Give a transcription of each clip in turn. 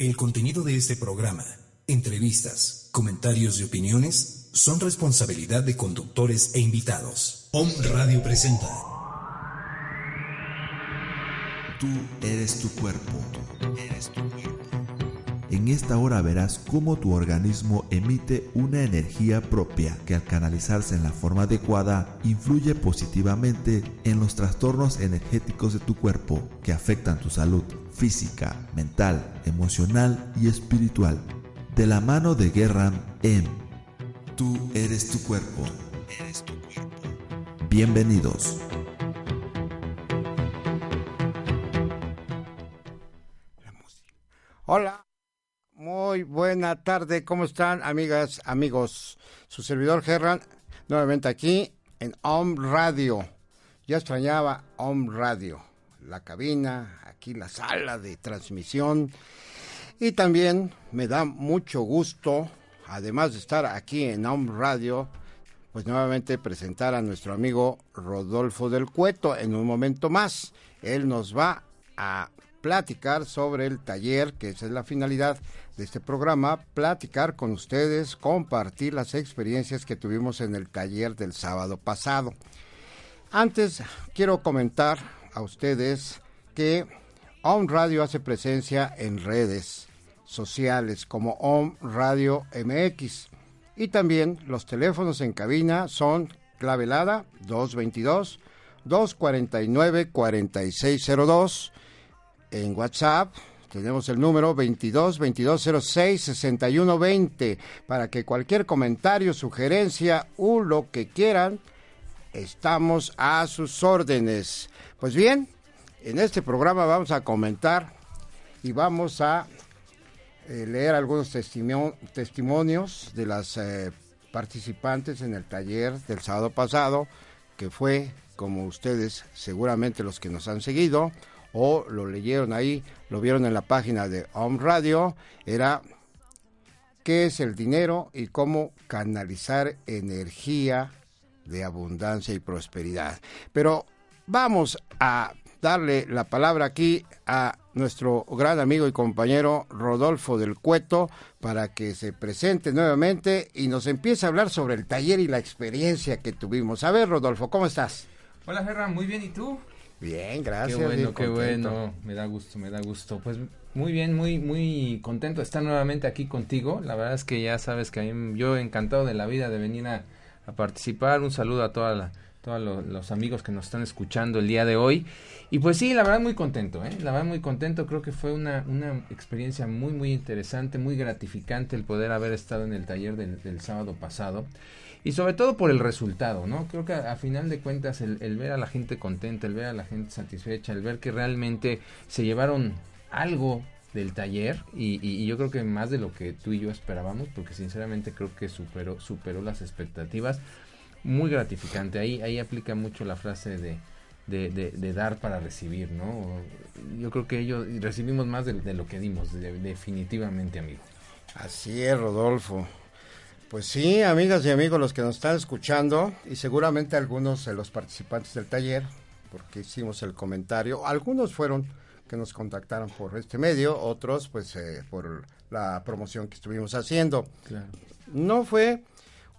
El contenido de este programa, entrevistas, comentarios y opiniones son responsabilidad de conductores e invitados. Om Radio presenta. Tú eres tu cuerpo. eres tu cuerpo. En esta hora verás cómo tu organismo emite una energía propia que al canalizarse en la forma adecuada influye positivamente en los trastornos energéticos de tu cuerpo que afectan tu salud física, mental, emocional y espiritual. De la mano de Guerra M. Tú eres tu cuerpo. Eres tu cuerpo. Bienvenidos. Buena tarde, ¿cómo están amigas, amigos? Su servidor Gerran, nuevamente aquí en Om Radio. Ya extrañaba Om Radio, la cabina, aquí la sala de transmisión. Y también me da mucho gusto, además de estar aquí en Home Radio, pues nuevamente presentar a nuestro amigo Rodolfo del Cueto en un momento más. Él nos va a platicar sobre el taller, que esa es la finalidad de este programa, platicar con ustedes, compartir las experiencias que tuvimos en el taller del sábado pasado. Antes quiero comentar a ustedes que OM Radio hace presencia en redes sociales como OM Radio MX. Y también los teléfonos en cabina son clavelada 222 249 4602. En WhatsApp tenemos el número 22 2206 6120 para que cualquier comentario, sugerencia o lo que quieran, estamos a sus órdenes. Pues bien, en este programa vamos a comentar y vamos a eh, leer algunos testimonios de las eh, participantes en el taller del sábado pasado, que fue, como ustedes seguramente los que nos han seguido o lo leyeron ahí, lo vieron en la página de Home Radio, era qué es el dinero y cómo canalizar energía de abundancia y prosperidad. Pero vamos a darle la palabra aquí a nuestro gran amigo y compañero Rodolfo del Cueto para que se presente nuevamente y nos empiece a hablar sobre el taller y la experiencia que tuvimos. A ver, Rodolfo, ¿cómo estás? Hola, Gerra, muy bien, ¿y tú? Bien, gracias. Qué bueno, qué bueno, me da gusto, me da gusto. Pues muy bien, muy, muy contento de estar nuevamente aquí contigo. La verdad es que ya sabes que yo encantado de la vida de venir a, a participar. Un saludo a toda la todos los, amigos que nos están escuchando el día de hoy. Y pues sí, la verdad muy contento, ¿eh? La verdad muy contento, creo que fue una, una experiencia muy, muy interesante, muy gratificante el poder haber estado en el taller del, sábado pasado. Y sobre todo por el resultado, ¿no? Creo que a, final de cuentas el, ver a la gente contenta, el ver a la gente satisfecha, el ver que realmente se llevaron algo del taller y, y, yo creo que más de lo que tú y yo esperábamos, porque sinceramente creo que superó, superó las expectativas muy gratificante. Ahí, ahí aplica mucho la frase de, de, dar para recibir, ¿no? Yo creo que ellos recibimos más de, lo que dimos, definitivamente, amigo. Así es, Rodolfo. Pues sí, amigas y amigos, los que nos están escuchando, y seguramente algunos de los participantes del taller, porque hicimos el comentario, algunos fueron que nos contactaron por este medio, otros pues eh, por la promoción que estuvimos haciendo. No fue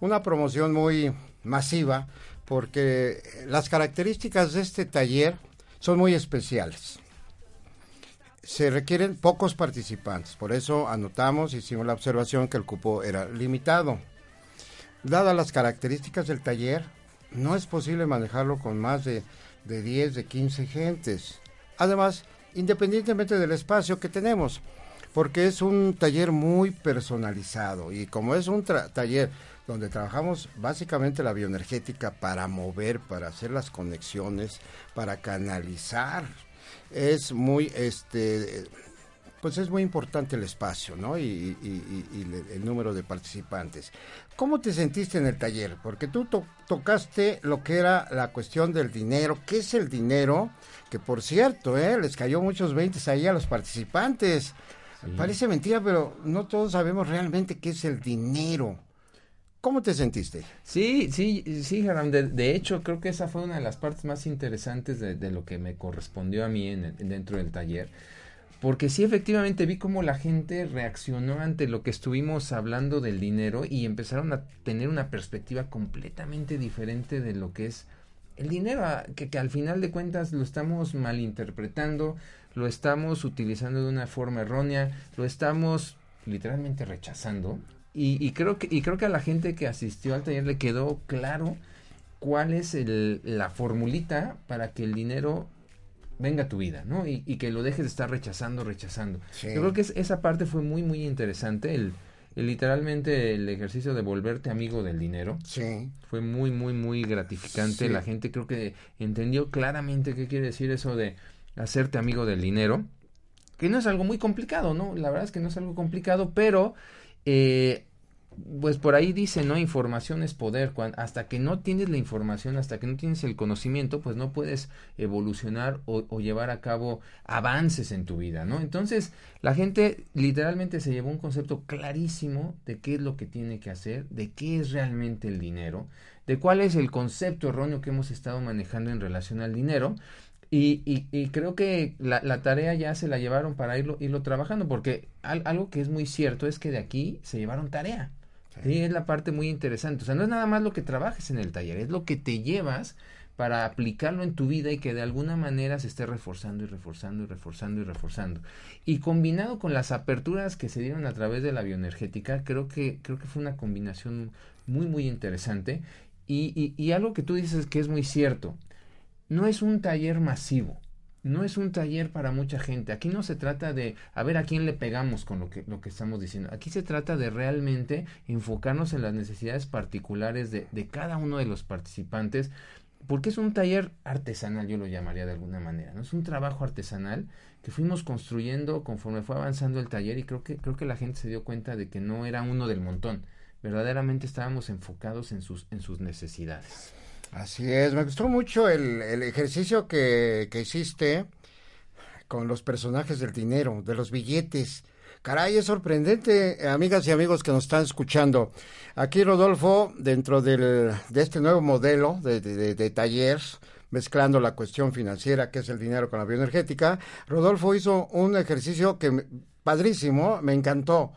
una promoción muy masiva porque las características de este taller son muy especiales. Se requieren pocos participantes, por eso anotamos, hicimos la observación que el cupo era limitado. Dadas las características del taller, no es posible manejarlo con más de, de 10, de 15 gentes. Además, independientemente del espacio que tenemos, porque es un taller muy personalizado y como es un taller donde trabajamos básicamente la bioenergética para mover, para hacer las conexiones, para canalizar. Es muy, este, pues es muy importante el espacio, ¿no? Y, el, número de participantes. ¿Cómo te sentiste en el taller? Porque tú tocaste lo que era la cuestión del dinero. ¿Qué es el dinero? Que por cierto, ¿eh? les cayó muchos veintes ahí a los participantes. Parece mentira, pero no todos sabemos realmente qué es el dinero. ¿Cómo te sentiste? Sí, sí, sí, Gerard. De, hecho, creo que esa fue una de las partes más interesantes de, lo que me correspondió a mí en, dentro del taller. porque sí efectivamente vi cómo la gente reaccionó ante lo que estuvimos hablando del dinero y empezaron a tener una perspectiva completamente diferente de lo que es el dinero, que, que al final de cuentas lo estamos malinterpretando, lo estamos utilizando de una forma errónea, lo estamos literalmente rechazando y, y, creo que y creo que a la gente que asistió al taller le quedó claro cuál es el, la formulita para que el dinero venga a tu vida, ¿no? Y, y que lo dejes de estar rechazando, rechazando. Sí. Yo creo que es, esa parte fue muy, muy interesante, el, el, literalmente el ejercicio de volverte amigo del dinero. Sí. Fue muy, muy, muy gratificante. Sí. La gente creo que entendió claramente qué quiere decir eso de hacerte amigo del dinero, que no es algo muy complicado, ¿no? La verdad es que no es algo complicado, pero... Eh, pues por ahí dice, ¿no? Información es poder. Cuando, hasta que no tienes la información, hasta que no tienes el conocimiento, pues no puedes evolucionar o, o, llevar a cabo avances en tu vida, ¿no? Entonces, la gente literalmente se llevó un concepto clarísimo de qué es lo que tiene que hacer, de qué es realmente el dinero, de cuál es el concepto erróneo que hemos estado manejando en relación al dinero. Y, y, y creo que la, la, tarea ya se la llevaron para irlo, irlo trabajando, porque al, algo que es muy cierto es que de aquí se llevaron tarea. Sí, es la parte muy interesante. O sea, no es nada más lo que trabajes en el taller, es lo que te llevas para aplicarlo en tu vida y que de alguna manera se esté reforzando y reforzando y reforzando y reforzando. Y combinado con las aperturas que se dieron a través de la bioenergética, creo que, creo que fue una combinación muy, muy interesante. Y, y, y algo que tú dices que es muy cierto, no es un taller masivo no es un taller para mucha gente. Aquí no se trata de a ver a quién le pegamos con lo que, lo que estamos diciendo. Aquí se trata de realmente enfocarnos en las necesidades particulares de, de cada uno de los participantes, porque es un taller artesanal, yo lo llamaría de alguna manera. ¿no? Es un trabajo artesanal que fuimos construyendo conforme fue avanzando el taller y creo que, creo que la gente se dio cuenta de que no era uno del montón. Verdaderamente estábamos enfocados en sus, en sus necesidades. Así es, me gustó mucho el, el ejercicio que, que, hiciste con los personajes del dinero, de los billetes. Caray, es sorprendente, amigas y amigos que nos están escuchando. Aquí Rodolfo, dentro del, de este nuevo modelo de, de, de taller, mezclando la cuestión financiera, que es el dinero con la bioenergética, Rodolfo hizo un ejercicio que padrísimo, me encantó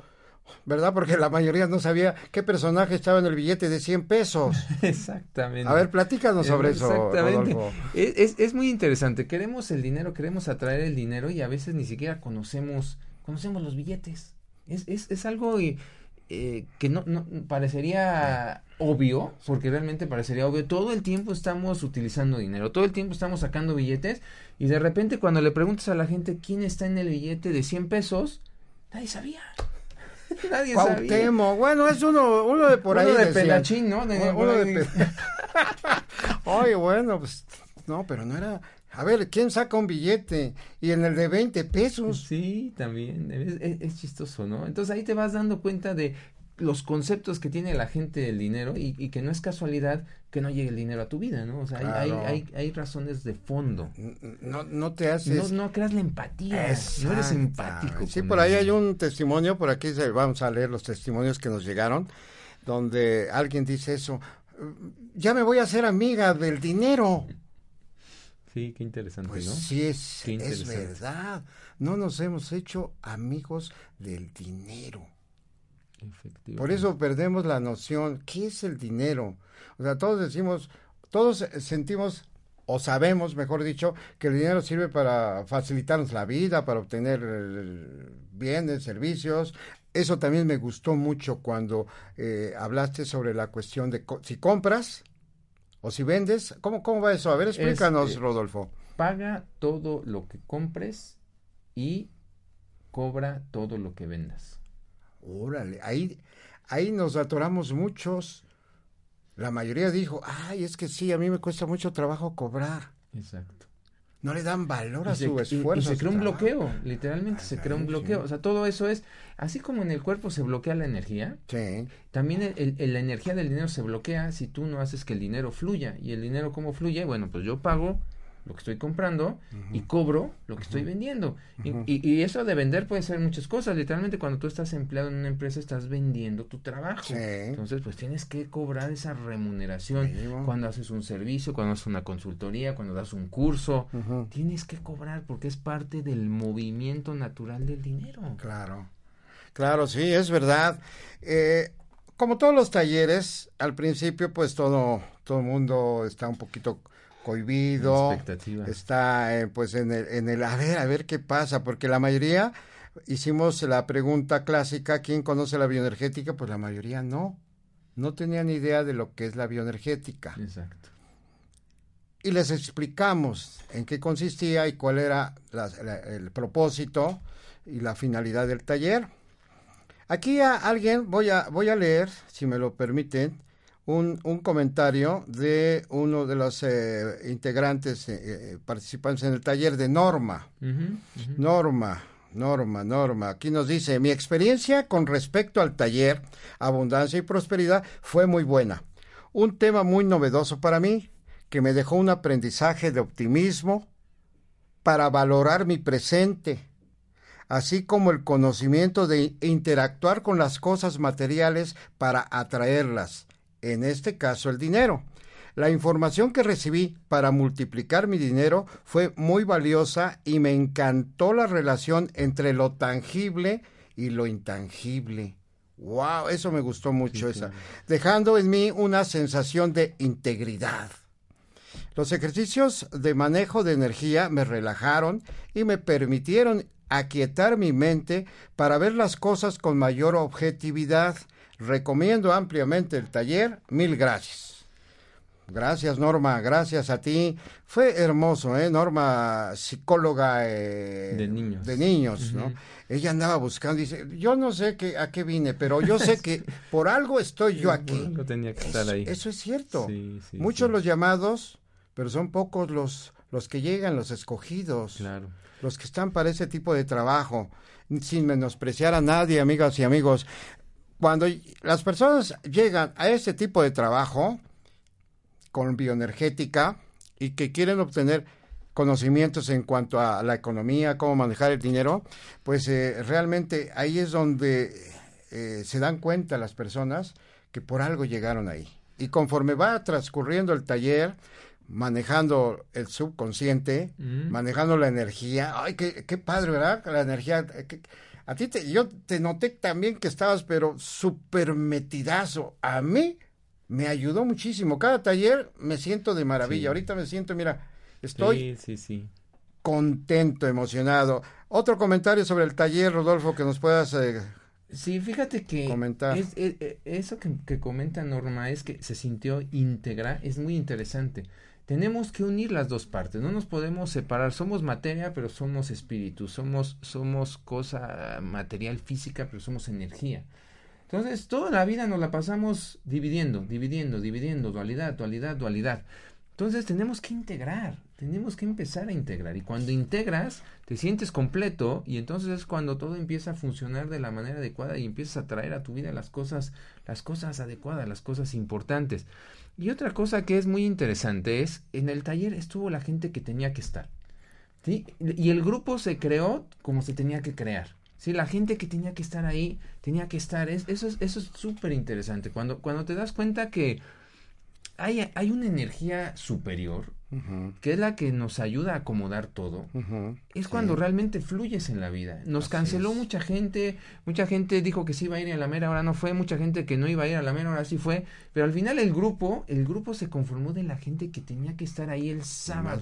¿verdad? Porque la mayoría no sabía qué personaje estaba en el billete de 100 pesos. Exactamente. A ver, platícanos sobre Exactamente. eso. Es, es, es, muy interesante. Queremos el dinero, queremos atraer el dinero y a veces ni siquiera conocemos, conocemos los billetes. Es, es, es algo eh, que no, no parecería obvio, porque realmente parecería obvio. Todo el tiempo estamos utilizando dinero, todo el tiempo estamos sacando billetes y de repente cuando le preguntas a la gente quién está en el billete de 100 pesos, nadie sabía. Nadie Cuauhtémoc, sabía. bueno, es uno, uno de por uno ahí. de pelachín, ¿no? De, uno de pe... Oye, bueno, pues, no, pero no era... A ver, ¿quién saca un billete? Y en el de 20 pesos. Sí, también, es, es, es chistoso, ¿no? Entonces ahí te vas dando cuenta de los conceptos que tiene la gente del dinero y, y, que no es casualidad que no llegue el dinero a tu vida, ¿no? O sea, claro. hay, hay, hay, hay, razones de fondo. No, no te haces... No, no creas la empatía, Exacto. no eres empático. Sí, por ahí hay un testimonio, por aquí vamos a leer los testimonios que nos llegaron, donde alguien dice eso, ya me voy a hacer amiga del dinero. Sí, qué interesante, pues ¿no? Sí, es, es verdad. No nos hemos hecho amigos del dinero. Por eso perdemos la noción, ¿qué es el dinero? O sea, todos decimos, todos sentimos o sabemos, mejor dicho, que el dinero sirve para facilitarnos la vida, para obtener bienes, servicios. Eso también me gustó mucho cuando eh, hablaste sobre la cuestión de co si compras o si vendes. ¿Cómo, cómo va eso? A ver, explícanos, es, eh, Rodolfo. Paga todo lo que compres y cobra todo lo que vendas. Órale, ahí, ahí nos atoramos muchos. La mayoría dijo, ay, es que sí, a mí me cuesta mucho trabajo cobrar. Exacto. No le dan valor a su esfuerzo. Y, y se crea un bloqueo, literalmente ay, se crea un bloqueo. Sí. O sea, todo eso es, así como en el cuerpo se bloquea la energía, sí. también el, el, la energía del dinero se bloquea si tú no haces que el dinero fluya. Y el dinero, ¿cómo fluye? Bueno, pues yo pago lo que estoy comprando y cobro lo que estoy vendiendo. y, y, eso de vender puede ser muchas cosas. Literalmente cuando tú estás empleado en una empresa estás vendiendo tu trabajo. Entonces pues tienes que cobrar esa remuneración cuando haces un servicio, cuando haces una consultoría, cuando das un curso. Tienes que cobrar porque es parte del movimiento natural del dinero. Claro. Claro, sí, es verdad. Eh, como todos los talleres, al principio pues todo todo el mundo está un poquito cohibido, está eh, pues en el, en el a ver, a ver qué pasa, porque la mayoría hicimos la pregunta clásica, ¿quién conoce la bioenergética? Pues la mayoría no, no tenían idea de lo que es la bioenergética. Exacto. Y les explicamos en qué consistía y cuál era el propósito y la finalidad del taller. Aquí a alguien voy a, voy a leer, si me lo permiten, un, un comentario de uno de los eh, integrantes, eh, eh, participantes en el taller de Norma. Norma, Norma, Norma. Aquí nos dice, mi experiencia con respecto al taller Abundancia y Prosperidad fue muy buena. Un tema muy novedoso para mí, que me dejó un aprendizaje de optimismo para valorar mi presente, así como el conocimiento de interactuar con las cosas materiales para atraerlas en este caso el dinero. La información que recibí para multiplicar mi dinero fue muy valiosa y me encantó la relación entre lo tangible y lo intangible. Wow, eso me gustó mucho esa, dejando en mí una sensación de integridad. Los ejercicios de manejo de energía me relajaron y me permitieron aquietar mi mente para ver las cosas con mayor objetividad Recomiendo ampliamente el taller. Mil gracias. Gracias, Norma. Gracias a ti. Fue hermoso, ¿eh? Norma, psicóloga eh, de niños. De niños, ¿no? Ella andaba buscando, dice, yo no sé qué, a qué vine, pero yo sé que por algo estoy yo aquí. tenía que estar ahí. Eso es cierto. Muchos los llamados, pero son pocos los, los que llegan, los escogidos. Claro. Los que están para ese tipo de trabajo. Sin menospreciar a nadie, amigas y amigos cuando las personas llegan a este tipo de trabajo con bioenergética y que quieren obtener conocimientos en cuanto a la economía, cómo manejar el dinero, pues eh, realmente ahí es donde eh, se dan cuenta las personas que por algo llegaron ahí. Y conforme va transcurriendo el taller, manejando el subconsciente, mm. manejando la energía, ay, qué, qué padre, ¿verdad? La energía, eh, a ti te, yo te noté también que estabas, pero súper metidazo. A mí me ayudó muchísimo. Cada taller me siento de maravilla. Ahorita me siento, mira, estoy sí, sí, contento, emocionado. Otro comentario sobre el taller, Rodolfo, que nos puedas... Eh, sí, fíjate que comentar. eso que, que comenta Norma es que se sintió íntegra, es muy interesante tenemos que unir las dos partes, no nos podemos separar, somos materia, pero somos espíritu, somos, somos cosa material física, pero somos energía. Entonces, toda la vida nos la pasamos dividiendo, dividiendo, dividiendo, dualidad, dualidad, dualidad. Entonces, tenemos que integrar, tenemos que empezar a integrar. Y cuando integras, te sientes completo y entonces es cuando todo empieza a funcionar de la manera adecuada y empiezas a traer a tu vida las cosas, las cosas adecuadas, las cosas importantes. Y otra cosa que es muy interesante es, en el taller estuvo la gente que tenía que estar. ¿sí? Y el grupo se creó como se tenía que crear. ¿sí? La gente que tenía que estar ahí, tenía que estar. Es, eso es eso es súper interesante. Cuando, cuando te das cuenta que hay, hay una energía superior, que es la que nos ayuda a acomodar todo, es cuando realmente fluyes en la vida. Nos canceló mucha gente, mucha gente dijo que sí iba a ir a la mera, ahora no fue, mucha gente que no iba a ir a la mera, ahora sí fue, pero al final el grupo, el grupo se conformó de la gente que tenía que estar ahí el sábado.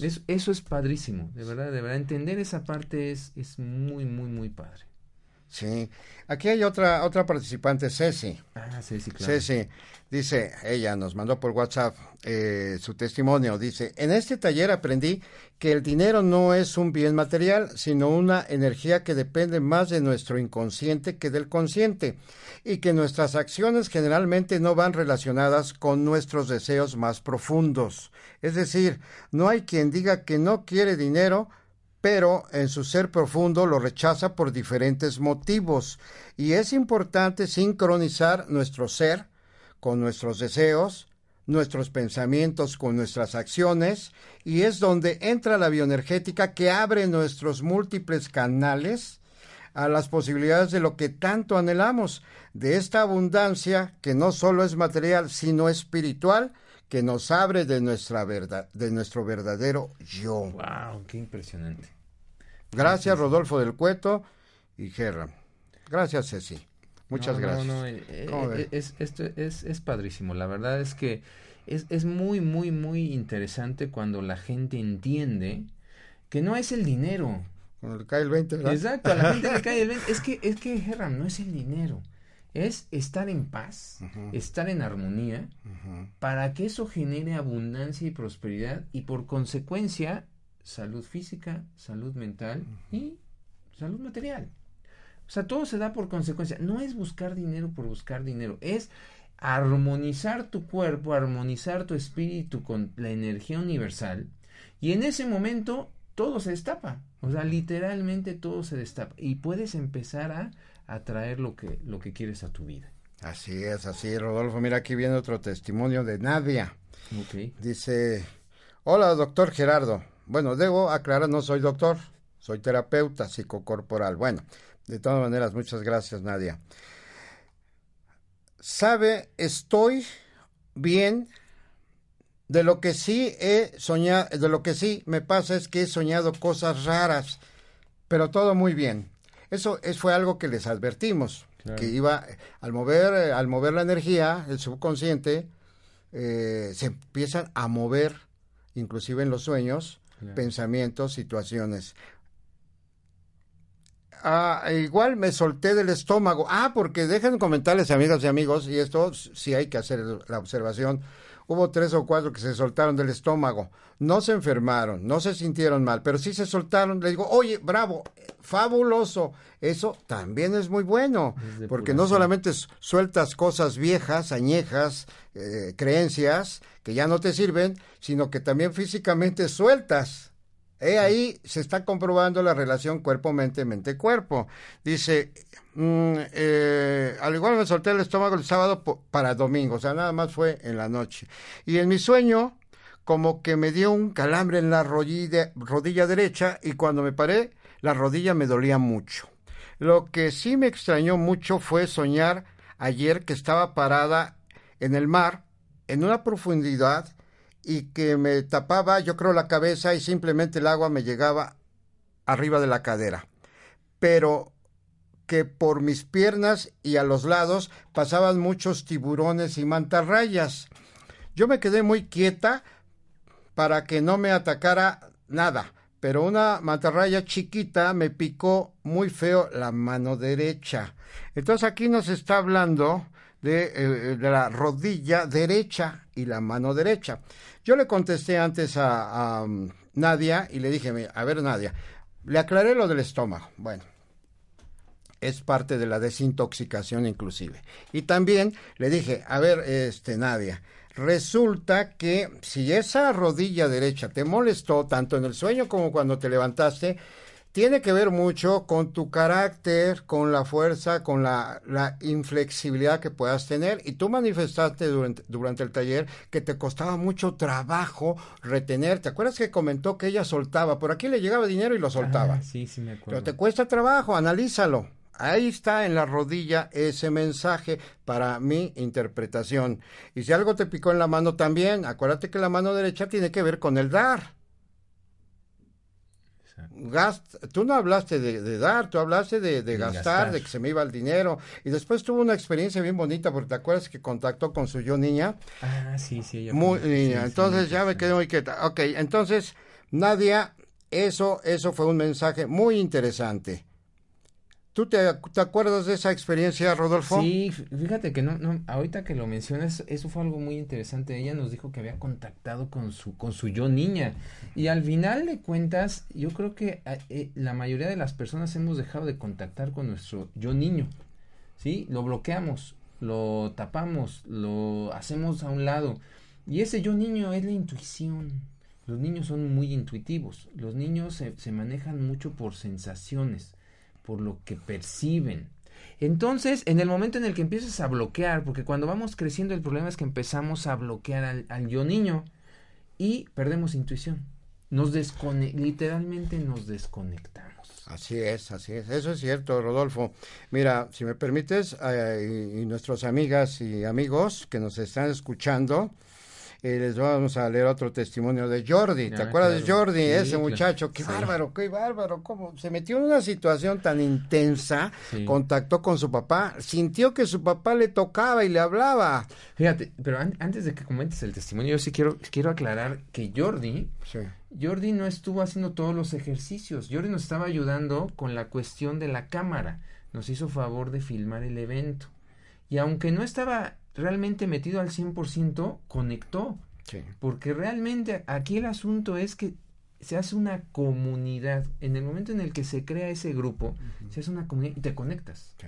Eso, eso es padrísimo, de verdad, de verdad, entender esa parte es, es muy, muy, muy padre. Sí. Aquí hay otra otra participante, Ceci. Ah, Ceci, claro. Ceci. Dice, ella nos mandó por WhatsApp eh, su testimonio. Dice, en este taller aprendí que el dinero no es un bien material, sino una energía que depende más de nuestro inconsciente que del consciente, y que nuestras acciones generalmente no van relacionadas con nuestros deseos más profundos. Es decir, no hay quien diga que no quiere dinero, pero en su ser profundo lo rechaza por diferentes motivos, y es importante sincronizar nuestro ser, con nuestros deseos, nuestros pensamientos con nuestras acciones y es donde entra la bioenergética que abre nuestros múltiples canales a las posibilidades de lo que tanto anhelamos, de esta abundancia que no solo es material, sino espiritual, que nos abre de nuestra verdad, de nuestro verdadero yo. Wow, qué impresionante. Gracias Rodolfo del Cueto y Gerra. Gracias Ceci. Muchas gracias. No, no, eh, eh, es, esto es, es padrísimo. La verdad es que es, es muy, muy, muy interesante cuando la gente entiende que no es el dinero. Cuando le cae el 20, ¿verdad? Exacto, a la gente le cae el 20. Es que, es que, Gerram, no es el dinero. Es estar en paz, estar en armonía, para que eso genere abundancia y prosperidad y por consecuencia salud física, salud mental y salud material. O sea, todo se da por consecuencia. No es buscar dinero por buscar dinero, es armonizar tu cuerpo, armonizar tu espíritu con la energía universal y en ese momento todo se destapa. O sea, literalmente todo se destapa y puedes empezar a atraer lo que, lo que quieres a tu vida. Así es, así es, Rodolfo. Mira, aquí viene otro testimonio de Nadia. Okay. Dice, hola, doctor Gerardo. Bueno, debo aclarar, no soy doctor, soy terapeuta psicocorporal. Bueno, de todas maneras, muchas gracias, Nadia. Sabe, estoy bien. De lo que sí he soñado, de lo que sí me pasa es que he soñado cosas raras, pero todo muy bien. Eso es, fue algo que les advertimos, que iba al mover, al mover la energía, el subconsciente, eh, se empiezan a mover, inclusive en los sueños, pensamientos, situaciones. Ah, igual me solté del estómago. Ah, porque dejen comentarles, amigas y amigos, y esto sí hay que hacer la observación. Hubo tres o cuatro que se soltaron del estómago. No se enfermaron, no se sintieron mal, pero sí se soltaron. Le digo, oye, bravo, fabuloso. Eso también es muy bueno, porque no solamente sueltas cosas viejas, añejas, eh, creencias que ya no te sirven, sino que también físicamente sueltas He ahí se está comprobando la relación cuerpo-mente, mente-cuerpo. Dice, mm, eh, al igual me solté el estómago el sábado para domingo, o sea, nada más fue en la noche. Y en mi sueño, como que me dio un calambre en la rodilla, rodilla derecha y cuando me paré, la rodilla me dolía mucho. Lo que sí me extrañó mucho fue soñar ayer que estaba parada en el mar, en una profundidad y que me tapaba, yo creo, la cabeza y simplemente el agua me llegaba arriba de la cadera. Pero que por mis piernas y a los lados pasaban muchos tiburones y mantarrayas. Yo me quedé muy quieta para que no me atacara nada, pero una mantarraya chiquita me picó muy feo la mano derecha. Entonces aquí nos está hablando de, eh, de la rodilla derecha y la mano derecha. Yo le contesté antes a, um, Nadia y le dije, a ver Nadia, le aclaré lo del estómago. Bueno, es parte de la desintoxicación inclusive. Y también le dije, a ver, este Nadia, resulta que si esa rodilla derecha te molestó tanto en el sueño como cuando te levantaste, tiene que ver mucho con tu carácter, con la fuerza, con la, inflexibilidad que puedas tener. Y tú manifestaste durante, durante el taller que te costaba mucho trabajo retener. ¿Te acuerdas que comentó que ella soltaba? Por aquí le llegaba dinero y lo soltaba. Ah, sí, sí me acuerdo. Pero te cuesta trabajo, analízalo. Ahí está en la rodilla ese mensaje para mi interpretación. Y si algo te picó en la mano también, acuérdate que la mano derecha tiene que ver con el dar tú no hablaste de, dar, tú hablaste de, gastar, de que se me iba el dinero. Y después tuvo una experiencia bien bonita, porque te acuerdas que contactó con su yo niña. Ah, sí, sí. Ella muy niña. entonces ya me quedé muy quieta. Ok, entonces, Nadia, eso, eso fue un mensaje muy interesante. ¿Tú te, acuerdas de esa experiencia, Rodolfo? Sí, fíjate que no, no, ahorita que lo mencionas, eso fue algo muy interesante. Ella nos dijo que había contactado con su, con su yo niña. Y al final de cuentas, yo creo que eh, la mayoría de las personas hemos dejado de contactar con nuestro yo niño. ¿Sí? Lo bloqueamos, lo tapamos, lo hacemos a un lado. Y ese yo niño es la intuición. Los niños son muy intuitivos. Los niños se manejan mucho por sensaciones por lo que perciben. Entonces, en el momento en el que empiezas a bloquear, porque cuando vamos creciendo el problema es que empezamos a bloquear al, yo niño y perdemos intuición. Nos descone literalmente nos desconectamos. Así es, así es. Eso es cierto, Rodolfo. Mira, si me permites, eh, y, y nuestras amigas y amigos que nos están escuchando, eh, les vamos a leer otro testimonio de Jordi. ¿Te Ah, acuerdas de. Jordi? Sí, ese claro. muchacho. Qué Sí. bárbaro, qué bárbaro. ¿Cómo? Se metió en una situación tan intensa, Sí. contactó con su papá, sintió que su papá le tocaba y le hablaba. Fíjate, pero an- antes de que comentes el testimonio, yo sí quiero, quiero aclarar que Jordi. Jordi no estuvo haciendo todos los ejercicios. Jordi nos estaba ayudando con la cuestión de la cámara. Nos hizo favor de filmar el evento. Y aunque no estaba realmente metido al 100%, conectó. Sí. Porque realmente aquí el asunto es que se hace una comunidad. En el momento en el que se crea ese grupo, se hace una comunidad y te conectas. sí.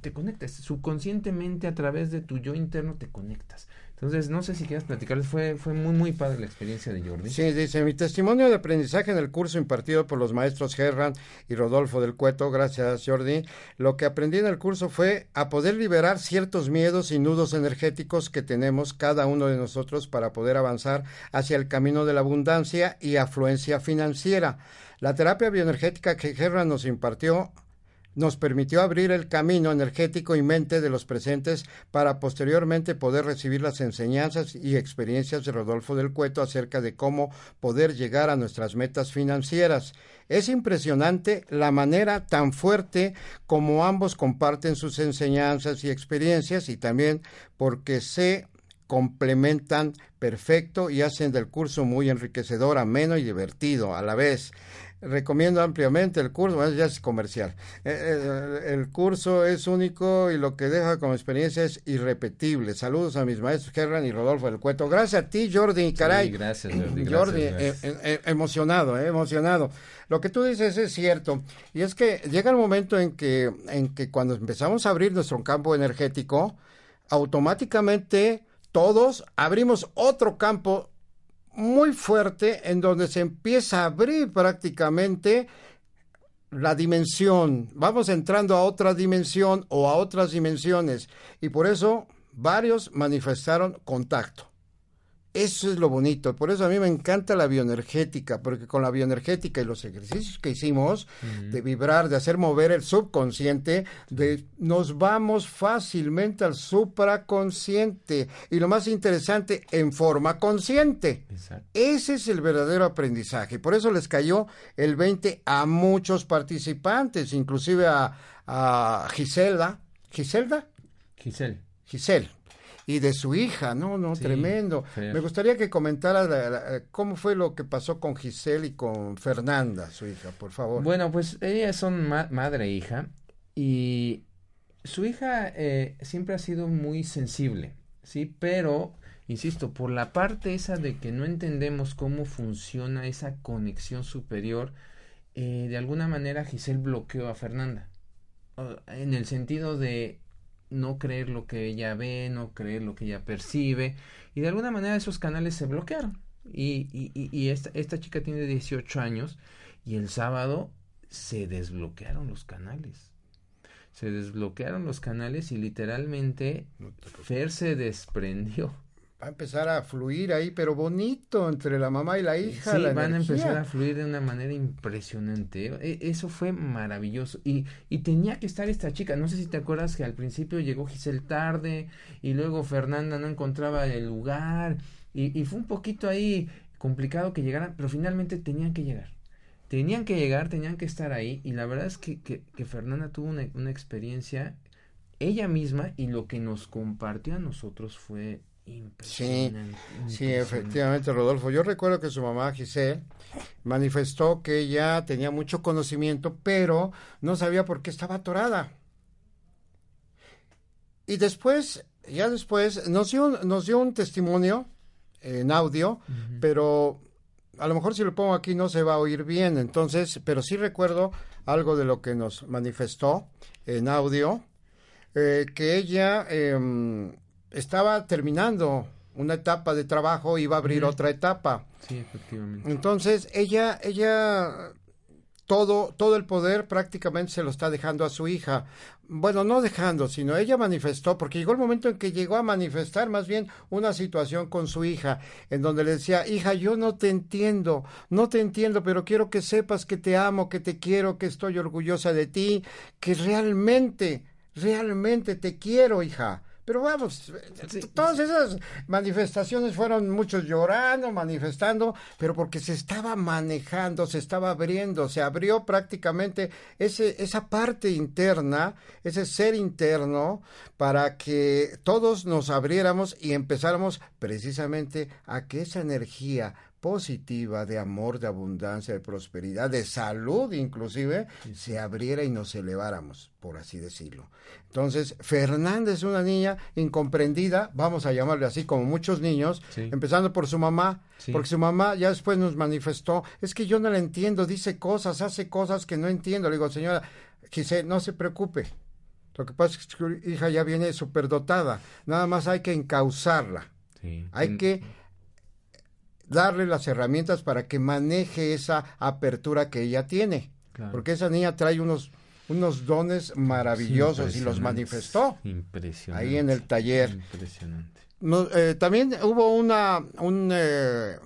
Te conectas. Subconscientemente a través de tu yo interno te conectas. Entonces, no sé si quieras platicarles. Fue, fue muy, muy padre la experiencia de Jordi. Sí, dice, mi testimonio de aprendizaje en el curso impartido por los maestros Gerran y Rodolfo del Cueto, gracias Jordi, lo que aprendí en el curso fue a poder liberar ciertos miedos y nudos energéticos que tenemos cada uno de nosotros para poder avanzar hacia el camino de la abundancia y afluencia financiera. La terapia bioenergética que Gerran nos impartió nos permitió abrir el camino energético y mente de los presentes para posteriormente poder recibir las enseñanzas y experiencias de Rodolfo del Cueto acerca de cómo poder llegar a nuestras metas financieras. Es impresionante la manera tan fuerte como ambos comparten sus enseñanzas y experiencias y también porque se complementan perfecto y hacen del curso muy enriquecedor, ameno y divertido a la vez. Recomiendo ampliamente el curso, bueno, ya es comercial. Eh, eh, el curso es único y lo que deja como experiencia es irrepetible. Saludos a mis maestros Gerran y Rodolfo del Cueto. Gracias a ti, Jordi, caray. Sí, gracias, Jordi. gracias, Jordi, gracias. eh, eh, emocionado, eh, emocionado. Lo que tú dices es cierto, y es que llega el momento en que, en que cuando empezamos a abrir nuestro campo energético, automáticamente todos abrimos otro campo muy fuerte en donde se empieza a abrir prácticamente la dimensión. Vamos entrando a otra dimensión o a otras dimensiones y por eso varios manifestaron contacto. Eso es lo bonito. Por eso a mí me encanta la bioenergética, porque con la bioenergética y los ejercicios que hicimos, de vibrar, de hacer mover el subconsciente, de, nos vamos fácilmente al supraconsciente. Y lo más interesante, en forma consciente. Exacto. Ese es el verdadero aprendizaje. Por eso les cayó el 20 a muchos participantes, inclusive a, a Giselda. ¿Giselda? Giselle. Giselle. Y de su hija, no, no, Sí, tremendo. Me gustaría que la- la- cómo fue lo que pasó con Giselle y con Fernanda, su hija, por favor. Bueno, pues ellas son ma- madre e hija y su hija eh, siempre ha sido muy sensible, ¿sí? Pero, insisto, por la parte esa de que no entendemos cómo funciona esa conexión superior, eh, de alguna manera Giselle bloqueó a Fernanda. En el sentido de no creer lo que ella ve, no creer lo que ella percibe, y de alguna manera esos canales se bloquearon. Y, y, y- esta, esta chica tiene 18 años y el sábado se desbloquearon los canales. Se desbloquearon los canales y literalmente Fer se desprendió. Va a empezar a fluir ahí, pero bonito, entre la mamá y la hija. Sí, la van a empezar a fluir de una manera impresionante. E- Eso fue maravilloso. Y, y tenía que estar esta chica. No sé si te acuerdas que al principio llegó Giselle tarde y luego Fernanda no encontraba el lugar. Y, y fue un poquito ahí complicado que llegaran, pero finalmente tenían que llegar. Tenían que llegar, tenían que estar ahí. Y la verdad es que, que, que Fernanda tuvo una, una experiencia ella misma y lo que nos compartió a nosotros fue impresionante. Sí, impresionante. efectivamente, Rodolfo. Yo recuerdo que su mamá, Giselle, manifestó que ella tenía mucho conocimiento, pero no sabía por qué estaba atorada. Y después, ya después, nos dio, un- nos dio un testimonio en audio, pero a lo mejor si lo pongo aquí no se va a oír bien, entonces, pero sí recuerdo algo de lo que nos manifestó en audio, eh, que ella em, estaba terminando una etapa de trabajo, iba a abrir otra etapa. Sí, efectivamente. Entonces, ella, ella todo, todo el poder prácticamente se lo está dejando a su hija. Bueno, no dejando, sino ella manifestó, porque llegó el momento en que llegó a manifestar más bien una situación con su hija, en donde le decía, hija, yo no te entiendo, no te entiendo, pero quiero que sepas que te amo, que te quiero, que estoy orgullosa de ti, que realmente, realmente te quiero, hija. Pero vamos, todas esas manifestaciones fueron muchos llorando, manifestando, pero porque se estaba manejando, se estaba abriendo, se abrió prácticamente ese, esa parte interna, ese ser interno, para que todos nos abriéramos y empezáramos precisamente a que esa energía positiva de amor, de abundancia, de prosperidad, de salud inclusive, se abriera y nos eleváramos, por así decirlo. Entonces, Fernanda es una niña incomprendida, vamos a llamarle así como muchos niños, empezando por su mamá, porque su mamá ya después nos manifestó, es que yo no la entiendo, dice cosas, hace cosas que no entiendo. Le digo, señora, quise, no se preocupe. Lo que pasa es que su hija ya viene superdotada, nada más hay que encauzarla. Hay que darle las herramientas para que maneje esa apertura que ella tiene. Porque esa niña trae unos, unos dones maravillosos y los manifestó. Impresionante. Ahí en el taller. Impresionante. Eh, también hubo una, un eh,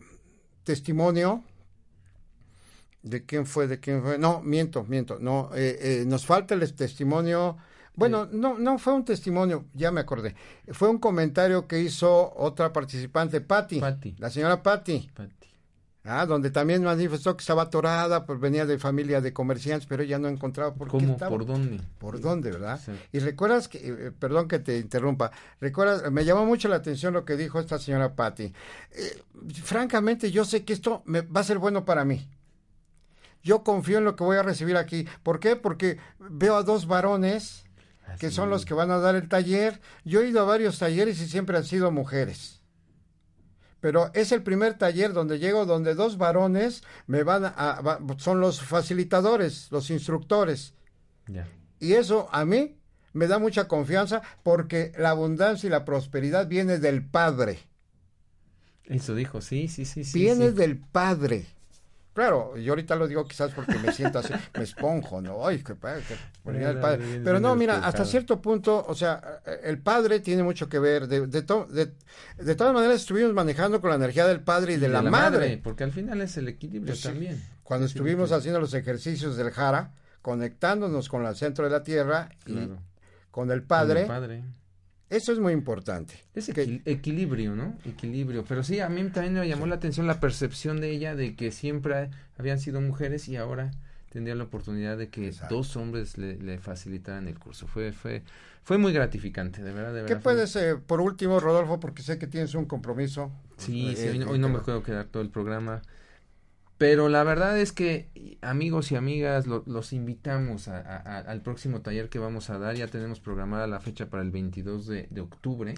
testimonio de quién fue, de quién fue. No, miento, miento. No, eh, nos falta el testimonio bueno, no, no fue un testimonio, ya me acordé. Fue un comentario que hizo otra participante, Patti. La señora Patti. Ah, donde también manifestó que estaba atorada, pues venía de familia de comerciantes, pero ella no encontraba por ¿Cómo? qué ¿Por dónde? ¿Por dónde, verdad? Y recuerdas que, eh, perdón que te interrumpa, recuerdas, me llamó mucho la atención lo que dijo esta señora Patti. Eh, francamente, yo sé que esto me, va a ser bueno para mí. Yo confío en lo que voy a recibir aquí. ¿Por qué? Porque veo a dos varones que son los que van a dar el taller. Yo he ido a varios talleres y siempre han sido mujeres. Pero es el primer taller donde llego, donde dos varones me van a, son los facilitadores, los instructores. Y eso a mí me da mucha confianza porque la abundancia y la prosperidad viene del Padre. Eso dijo, sí, sí, sí. Viene del Padre. Claro, yo ahorita lo digo quizás porque me siento así, me esponjo, ¿no? Ay, qué padre, Pero no, mira, hasta cierto punto, o sea, el padre tiene mucho que ver. De, de, de, todas maneras, estuvimos manejando con la energía del padre y, de, la, madre. Porque al final es el equilibrio pues también. Cuando estuvimos haciendo los ejercicios del Jara, conectándonos con el centro de la Tierra y con el padre. Con el padre eso es muy importante. Es equilibrio, ¿no? Equilibrio. Pero sí, a mí también me llamó la atención la percepción de ella de que siempre habían sido mujeres y ahora tendría la oportunidad de que dos hombres le, facilitaran el curso. Fue, fue, fue muy gratificante, de verdad. De ¿Qué puedes, por último, Rodolfo, porque sé que tienes un compromiso? Sí, sí hoy, no me puedo quedar todo el programa. Pero la verdad es que, amigos y amigas, los invitamos al próximo taller que vamos a dar. Ya tenemos programada la fecha para el 22 de, octubre.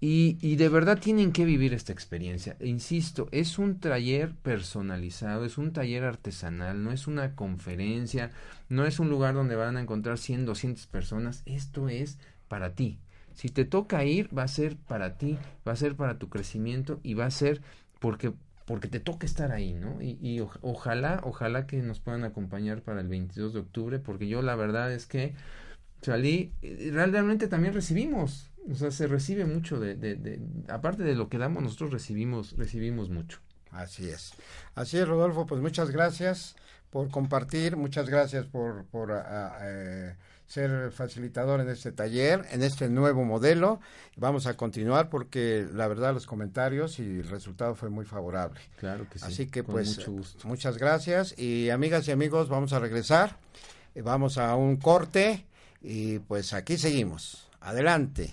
Y, y, de verdad tienen que vivir esta experiencia. E insisto, es un taller personalizado, es un taller artesanal, no es una conferencia, no es un lugar donde van a encontrar 100, 200 personas. Esto es para ti. Si te toca ir, va a ser para ti, va a ser para tu crecimiento y va a ser porque porque te toca estar ahí, ¿no? Y, ojalá, ojalá que nos puedan acompañar para el 22 de octubre, porque yo la verdad es que salí, realmente también recibimos, o sea, se recibe mucho de, de, de, aparte de lo que damos, nosotros recibimos, recibimos mucho. Así es. Así es, Rodolfo, pues muchas gracias por compartir, muchas gracias por, por eh, ser facilitador en este taller, en este nuevo modelo. Vamos a continuar porque la verdad los comentarios y el resultado fue muy favorable. Claro que sí. Así que pues muchas gracias y amigas y amigos, vamos a regresar. Vamos a un corte y pues aquí seguimos. Adelante.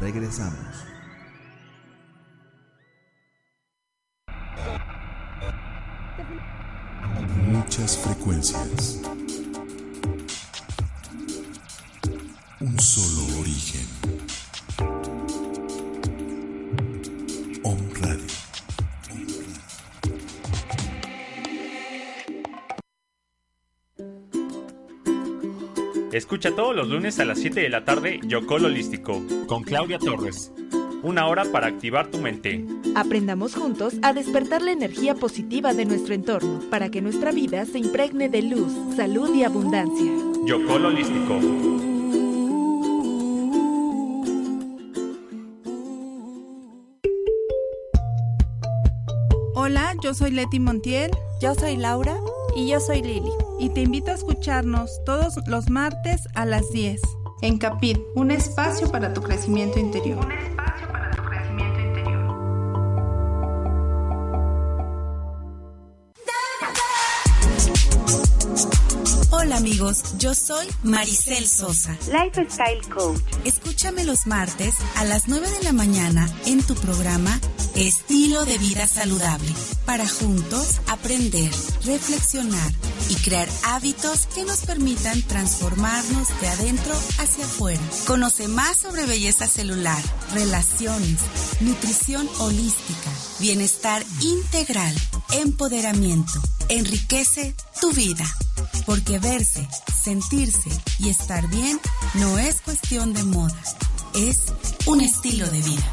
Regresamos. Muchas frecuencias. Un solo origen. Escucha todos los lunes a las 7 de la tarde Yocol Holístico con Claudia Torres. Una hora para activar tu mente. Aprendamos juntos a despertar la energía positiva de nuestro entorno para que nuestra vida se impregne de luz, salud y abundancia. Yocol Holístico. Hola, yo soy Leti Montiel. Yo soy Laura. Y yo soy Lili. Y te invito a escucharnos todos los martes a las 10 en Capit, un espacio para tu crecimiento interior. Un espacio para tu crecimiento interior. Hola amigos, yo soy Maricel Sosa, Lifestyle Coach. Escúchame los martes a las 9 de la mañana en tu programa Estilo de Vida Saludable, para juntos aprender, reflexionar y crear hábitos que nos permitan transformarnos de adentro hacia afuera. Conoce más sobre belleza celular, relaciones, nutrición holística, bienestar integral, empoderamiento. Enriquece tu vida, porque verse, sentirse y estar bien no es cuestión de moda, es un estilo de vida.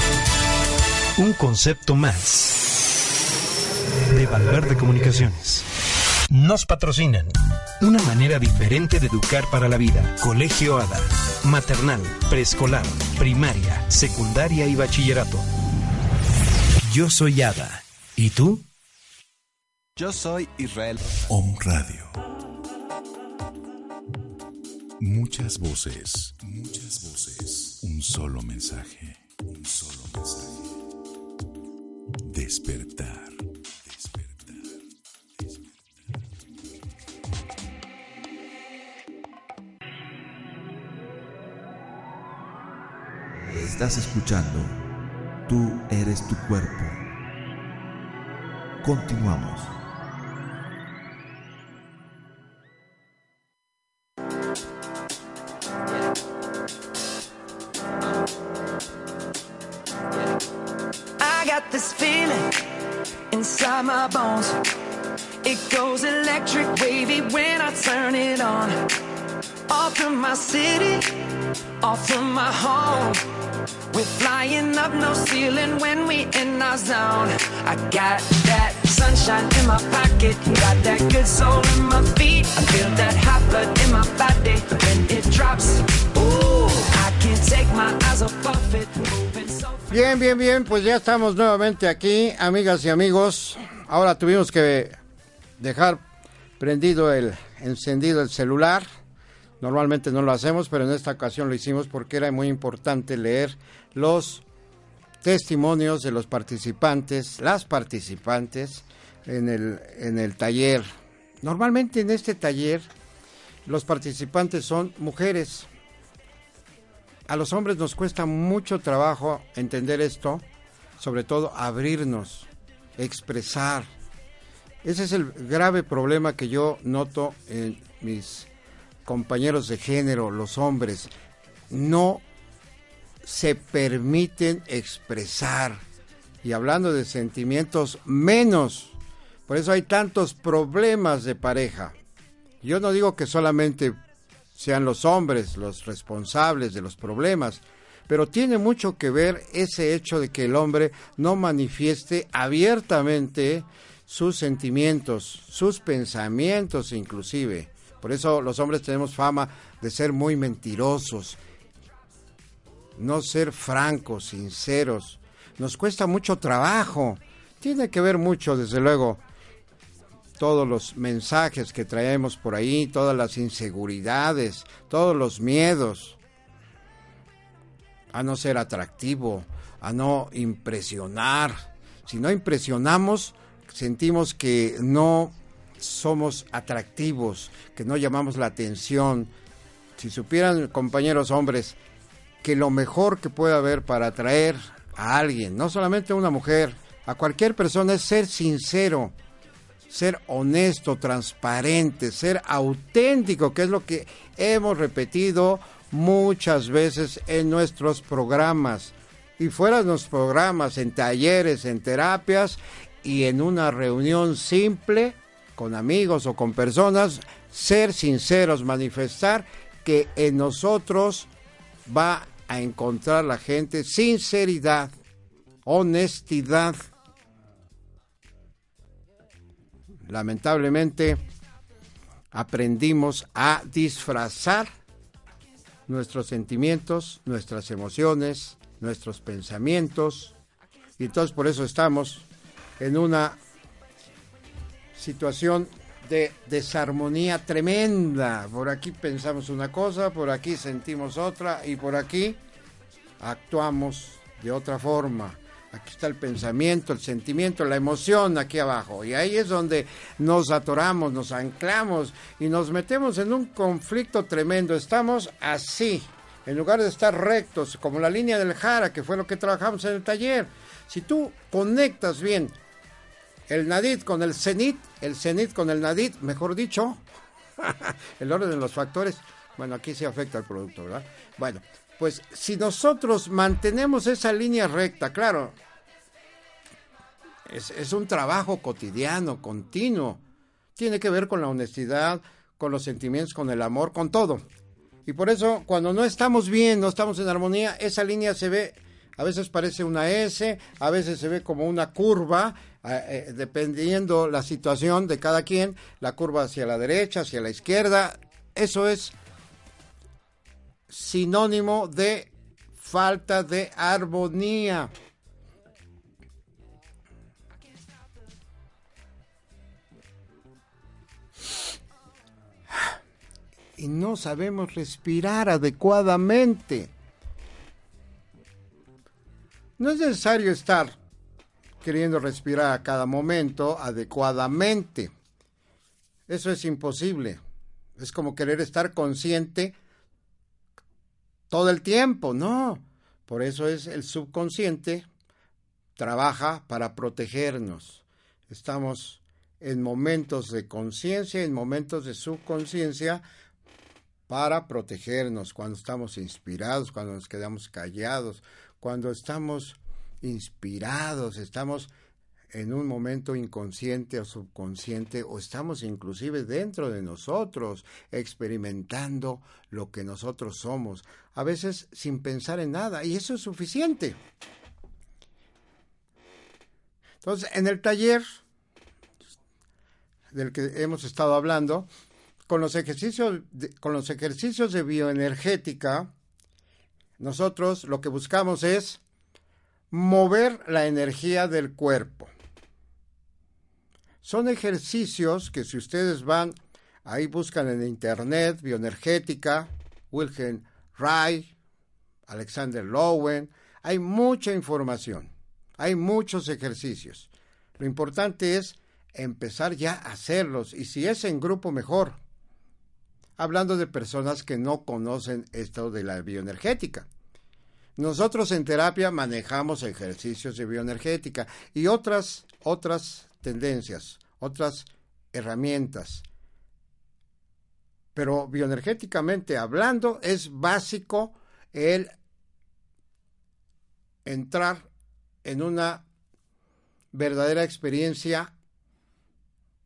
Un concepto más de Valverde Comunicaciones. Nos patrocinan. Una manera diferente de educar para la vida. Colegio ADA. Maternal, preescolar, primaria, secundaria y bachillerato. Yo soy Ada. ¿Y tú? Yo soy Israel. Om Radio. Muchas voces. Muchas voces. Un solo mensaje. Un solo mensaje. Despertar. Despertar. Estás escuchando Tú eres tu cuerpo. Continuamos. My city, off from my home. We're flying up no ceiling when we in our zone. I got that sunshine in my pocket, got that good soul in my feet. I feel that hot blood in my body when it drops. Ooh, I can't take my eyes off of it. Moving so Bien, bien, bien, pues ya estamos nuevamente aquí, amigas y amigos. Ahora tuvimos que dejar prendido el encendido el celular. Normalmente no lo hacemos, pero en esta ocasión lo hicimos porque era muy importante leer los testimonios de los participantes, las participantes en el, en el taller. Normalmente en este taller los participantes son mujeres. A los hombres nos cuesta mucho trabajo entender esto, sobre todo abrirnos, expresar. Ese es el grave problema que yo noto en mis compañeros de género, los hombres. No se permiten expresar. Y hablando de sentimientos, menos. Por eso hay tantos problemas de pareja. Yo no digo que solamente sean los hombres los responsables de los problemas, pero tiene mucho que ver ese hecho de que el hombre no manifieste abiertamente sus sentimientos, sus pensamientos inclusive. Por eso los hombres tenemos fama de ser muy mentirosos, no ser francos, sinceros. Nos cuesta mucho trabajo. Tiene que ver mucho, desde luego, todos los mensajes que traemos por ahí, todas las inseguridades, todos los miedos a no ser atractivo, a no impresionar. Si no impresionamos, sentimos que no somos atractivos, que no llamamos la atención. Si supieran, compañeros hombres, que lo mejor que puede haber para atraer a alguien, no solamente a una mujer, a cualquier persona, es ser sincero, ser honesto, transparente, ser auténtico, que es lo que hemos repetido muchas veces en nuestros programas. Y fuera de los programas, en talleres, en terapias y en una reunión simple con amigos o con personas, ser sinceros, manifestar que en nosotros va a encontrar la gente sinceridad, honestidad. Lamentablemente aprendimos a disfrazar nuestros sentimientos, nuestras emociones, nuestros pensamientos, y entonces por eso estamos en una situación de desarmonía tremenda. Por aquí pensamos una cosa, por aquí sentimos otra y por aquí actuamos de otra forma. Aquí está el pensamiento, el sentimiento, la emoción aquí abajo. Y ahí es donde nos atoramos, nos anclamos y nos metemos en un conflicto tremendo. Estamos así, en lugar de estar rectos, como la línea del Jara, que fue lo que trabajamos en el taller. Si tú conectas bien el Nadit con el Cenit, el Cenit con el Nadit, mejor dicho, el orden de los factores, bueno, aquí se afecta al producto, ¿verdad? Bueno, pues si nosotros mantenemos esa línea recta, claro, es, es un trabajo cotidiano, continuo, tiene que ver con la honestidad, con los sentimientos, con el amor, con todo. Y por eso, cuando no estamos bien, no estamos en armonía, esa línea se ve, a veces parece una S, a veces se ve como una curva, eh, eh, dependiendo la situación de cada quien, la curva hacia la derecha, hacia la izquierda, eso es sinónimo de falta de armonía. Y no sabemos respirar adecuadamente. No es necesario estar queriendo respirar a cada momento adecuadamente. Eso es imposible. Es como querer estar consciente todo el tiempo, no. Por eso es el subconsciente trabaja para protegernos. Estamos en momentos de conciencia, en momentos de subconsciencia para protegernos, cuando estamos inspirados, cuando nos quedamos callados, cuando estamos inspirados, estamos en un momento inconsciente o subconsciente o estamos inclusive dentro de nosotros experimentando lo que nosotros somos, a veces sin pensar en nada y eso es suficiente. Entonces, en el taller del que hemos estado hablando, con los ejercicios de, con los ejercicios de bioenergética, nosotros lo que buscamos es mover la energía del cuerpo. Son ejercicios que si ustedes van, ahí buscan en internet, bioenergética, Wilhelm Reich, Alexander Lowen, hay mucha información, hay muchos ejercicios. Lo importante es empezar ya a hacerlos y si es en grupo mejor. Hablando de personas que no conocen esto de la bioenergética. Nosotros en terapia manejamos ejercicios de bioenergética y otras, otras tendencias, otras herramientas. Pero bioenergéticamente hablando es básico el entrar en una verdadera experiencia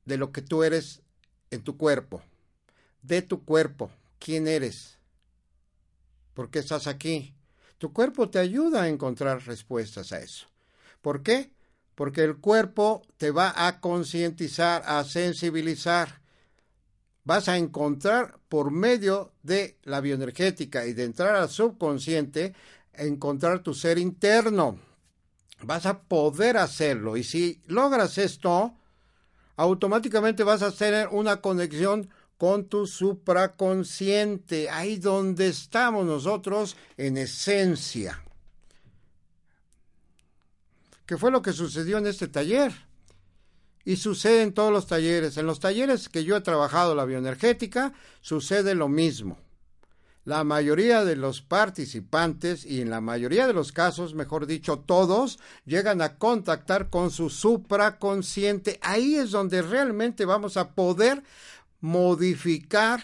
de lo que tú eres en tu cuerpo, de tu cuerpo, quién eres, por qué estás aquí, tu cuerpo te ayuda a encontrar respuestas a eso. ¿Por qué? Porque el cuerpo te va a concientizar, a sensibilizar. vas a encontrar por medio de la bioenergética y de entrar al subconsciente, encontrar tu ser interno. Vas a poder hacerlo y si logras esto, automáticamente vas a tener una conexión con tu supraconsciente, ahí donde estamos nosotros en esencia. ¿Qué fue lo que sucedió en este taller? Y sucede en todos los talleres. En los talleres que yo he trabajado la bioenergética, sucede lo mismo. La mayoría de los participantes, y en la mayoría de los casos, mejor dicho, todos, llegan a contactar con su supraconsciente. Ahí es donde realmente vamos a poder modificar,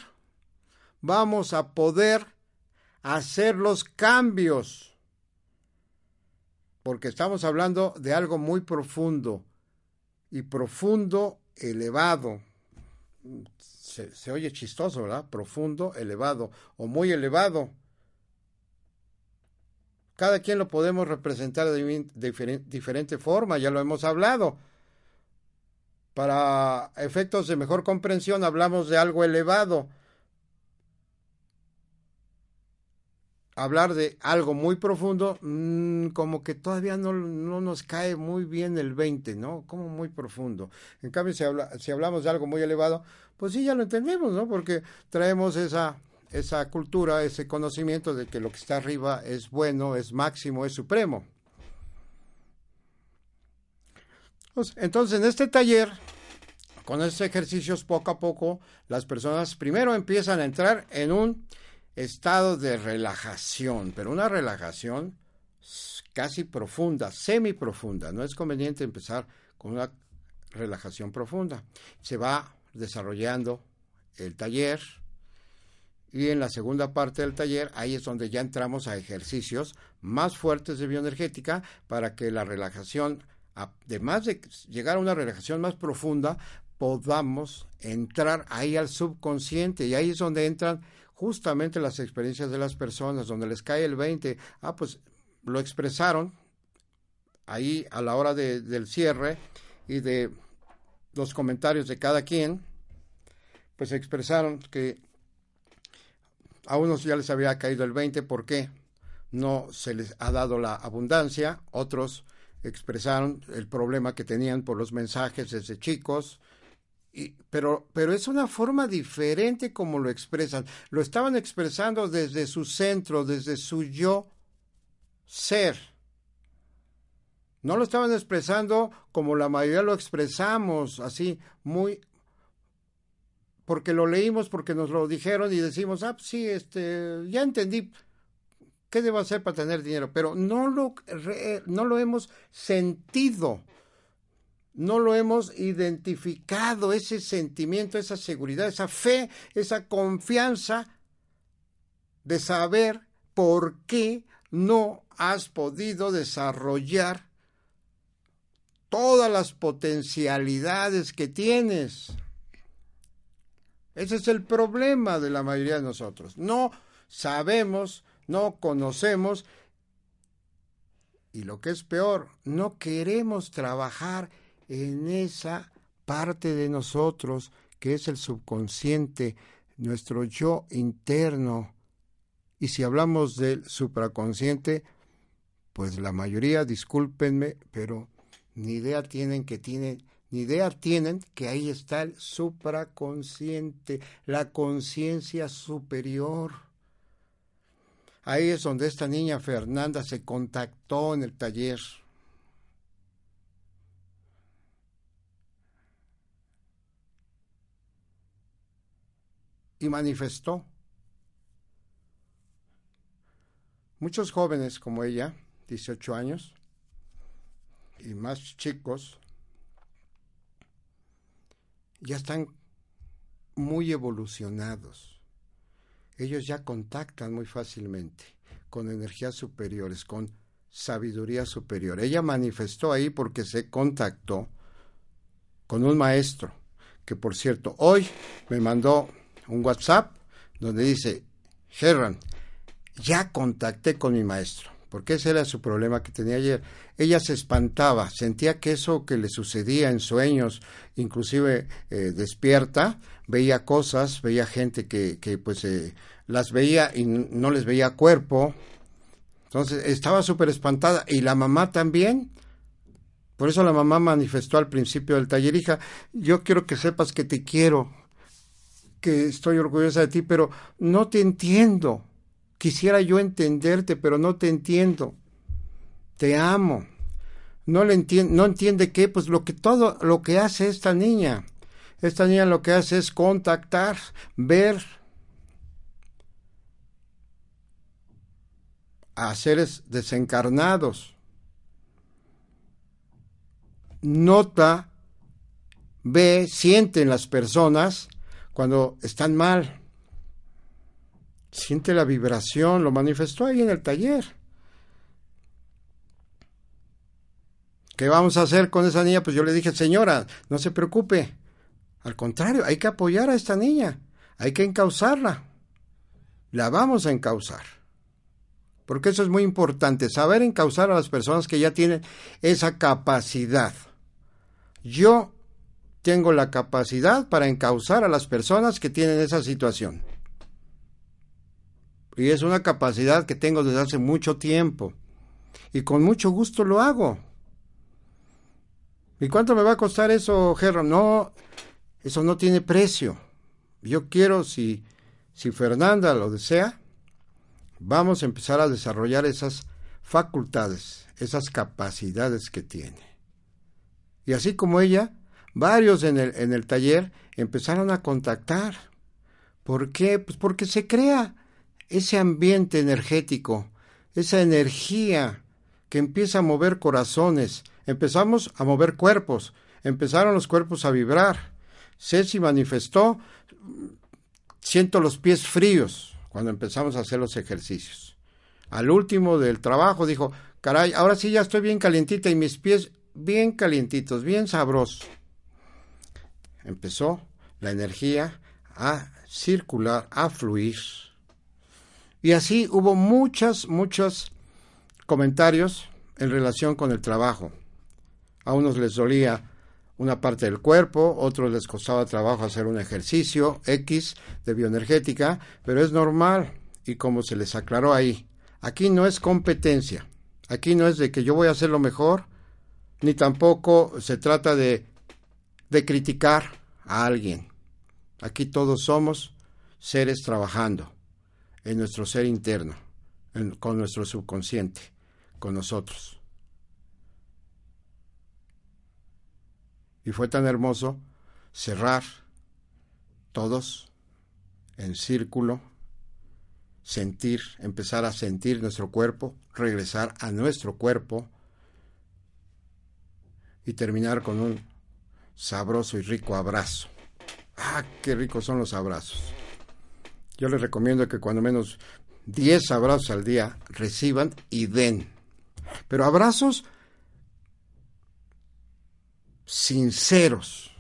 vamos a poder hacer los cambios. Porque estamos hablando de algo muy profundo y profundo, elevado. Se, oye chistoso, ¿verdad? Profundo, elevado o muy elevado. Cada quien lo podemos representar de, diferente forma, ya lo hemos hablado. Para efectos de mejor comprensión hablamos de algo elevado. Hablar de algo muy profundo, mm, como que todavía no, nos cae muy bien el 20, ¿no? Como muy profundo. En cambio, si, habla, si hablamos de algo muy elevado, pues sí, ya lo entendemos, ¿no? Porque traemos esa, esa cultura, ese conocimiento de que lo que está arriba es bueno, es máximo, es supremo. Pues, entonces, en este taller, con estos ejercicios, poco a poco, las personas primero empiezan a entrar en un estado de relajación, pero una relajación casi profunda, semi profunda. No es conveniente empezar con una relajación profunda. Se va desarrollando el taller y en la segunda parte del taller ahí es donde ya entramos a ejercicios más fuertes de bioenergética para que la relajación además de llegar a una relajación más profunda, podamos entrar ahí al subconsciente. Y ahí es donde entran justamente las experiencias de las personas, donde les cae el 20, ah, pues lo expresaron ahí a la hora del cierre y de los comentarios de cada quien, pues expresaron que a unos ya les había caído el 20, ¿por qué? No se les ha dado la abundancia, otros expresaron el problema que tenían por los mensajes desde chicos, y, pero, pero es una forma diferente como lo expresan. Lo estaban expresando desde su centro, desde su yo ser. No lo estaban expresando como la mayoría lo expresamos, así, muy porque lo leímos, porque nos lo dijeron y decimos, ah, sí, este, ya entendí ¿Qué debo hacer para tener dinero? Pero no lo, no lo hemos sentido, no lo hemos identificado, ese sentimiento, esa seguridad, esa fe, esa confianza de saber por qué no has podido desarrollar todas las potencialidades que tienes. Ese es el problema de la mayoría de nosotros. No sabemos no conocemos y lo que es peor, no queremos trabajar en esa parte de nosotros que es el subconsciente, nuestro yo interno. Y si hablamos del supraconsciente, pues la mayoría, discúlpenme, pero ni idea tienen que tienen, ni idea tienen que ahí está el supraconsciente, la conciencia superior. Ahí es donde esta niña Fernanda se contactó en el taller. Y manifestó. Muchos jóvenes como ella, 18 años, y más chicos, ya están muy evolucionados ellos ya contactan muy fácilmente con energías superiores, con sabiduría superior. Ella manifestó ahí porque se contactó con un maestro, que por cierto, hoy me mandó un WhatsApp donde dice, Herran, ya contacté con mi maestro. Porque ese era su problema que tenía ayer. Ella se espantaba, sentía que eso que le sucedía en sueños, inclusive eh, despierta, veía cosas, veía gente que, que pues eh, las veía y no les veía cuerpo. Entonces estaba súper espantada y la mamá también. Por eso la mamá manifestó al principio del taller, hija, yo quiero que sepas que te quiero, que estoy orgullosa de ti, pero no te entiendo. Quisiera yo entenderte, pero no te entiendo. Te amo. No le entiende, no entiende qué, pues lo que todo lo que hace esta niña. Esta niña lo que hace es contactar, ver a seres desencarnados. Nota, ve, siente en las personas cuando están mal. Siente la vibración, lo manifestó ahí en el taller. ¿Qué vamos a hacer con esa niña? Pues yo le dije, señora, no se preocupe. Al contrario, hay que apoyar a esta niña. Hay que encauzarla. La vamos a encauzar. Porque eso es muy importante, saber encauzar a las personas que ya tienen esa capacidad. Yo tengo la capacidad para encauzar a las personas que tienen esa situación. Y es una capacidad que tengo desde hace mucho tiempo. Y con mucho gusto lo hago. ¿Y cuánto me va a costar eso, Gerro? No, eso no tiene precio. Yo quiero, si, si Fernanda lo desea, vamos a empezar a desarrollar esas facultades, esas capacidades que tiene. Y así como ella, varios en el, en el taller empezaron a contactar. ¿Por qué? Pues porque se crea ese ambiente energético, esa energía que empieza a mover corazones. Empezamos a mover cuerpos, empezaron los cuerpos a vibrar. Ceci manifestó, siento los pies fríos cuando empezamos a hacer los ejercicios. Al último del trabajo dijo, caray, ahora sí ya estoy bien calientita y mis pies bien calientitos, bien sabrosos empezó la energía a circular, a fluir. Y así hubo muchos, muchos comentarios en relación con el trabajo. A unos les dolía una parte del cuerpo, otros les costaba trabajo hacer un ejercicio X de bioenergética, pero es normal y como se les aclaró ahí, aquí no es competencia, aquí no es de que yo voy a hacer lo mejor, ni tampoco se trata de de criticar a alguien. Aquí todos somos seres trabajando en nuestro ser interno, con nuestro subconsciente, con nosotros. Y fue tan hermoso cerrar todos en círculo, sentir, empezar a sentir nuestro cuerpo, regresar a nuestro cuerpo y terminar con un sabroso y rico abrazo. Ah, qué ricos son los abrazos. Yo les recomiendo que cuando menos 10 abrazos al día reciban y den. Pero abrazos sinceros.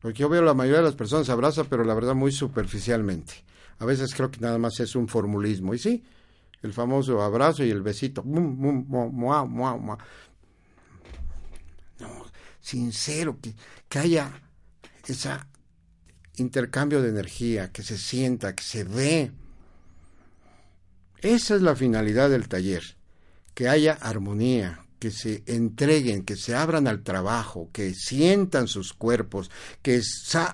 Porque yo veo la mayoría de las personas abraza, pero la verdad muy superficialmente. A veces creo que nada más es un formulismo. Y sí, el famoso abrazo y el besito sincero, que, que haya ese intercambio de energía, que se sienta, que se ve. Esa es la finalidad del taller, que haya armonía, que se entreguen, que se abran al trabajo, que sientan sus cuerpos, que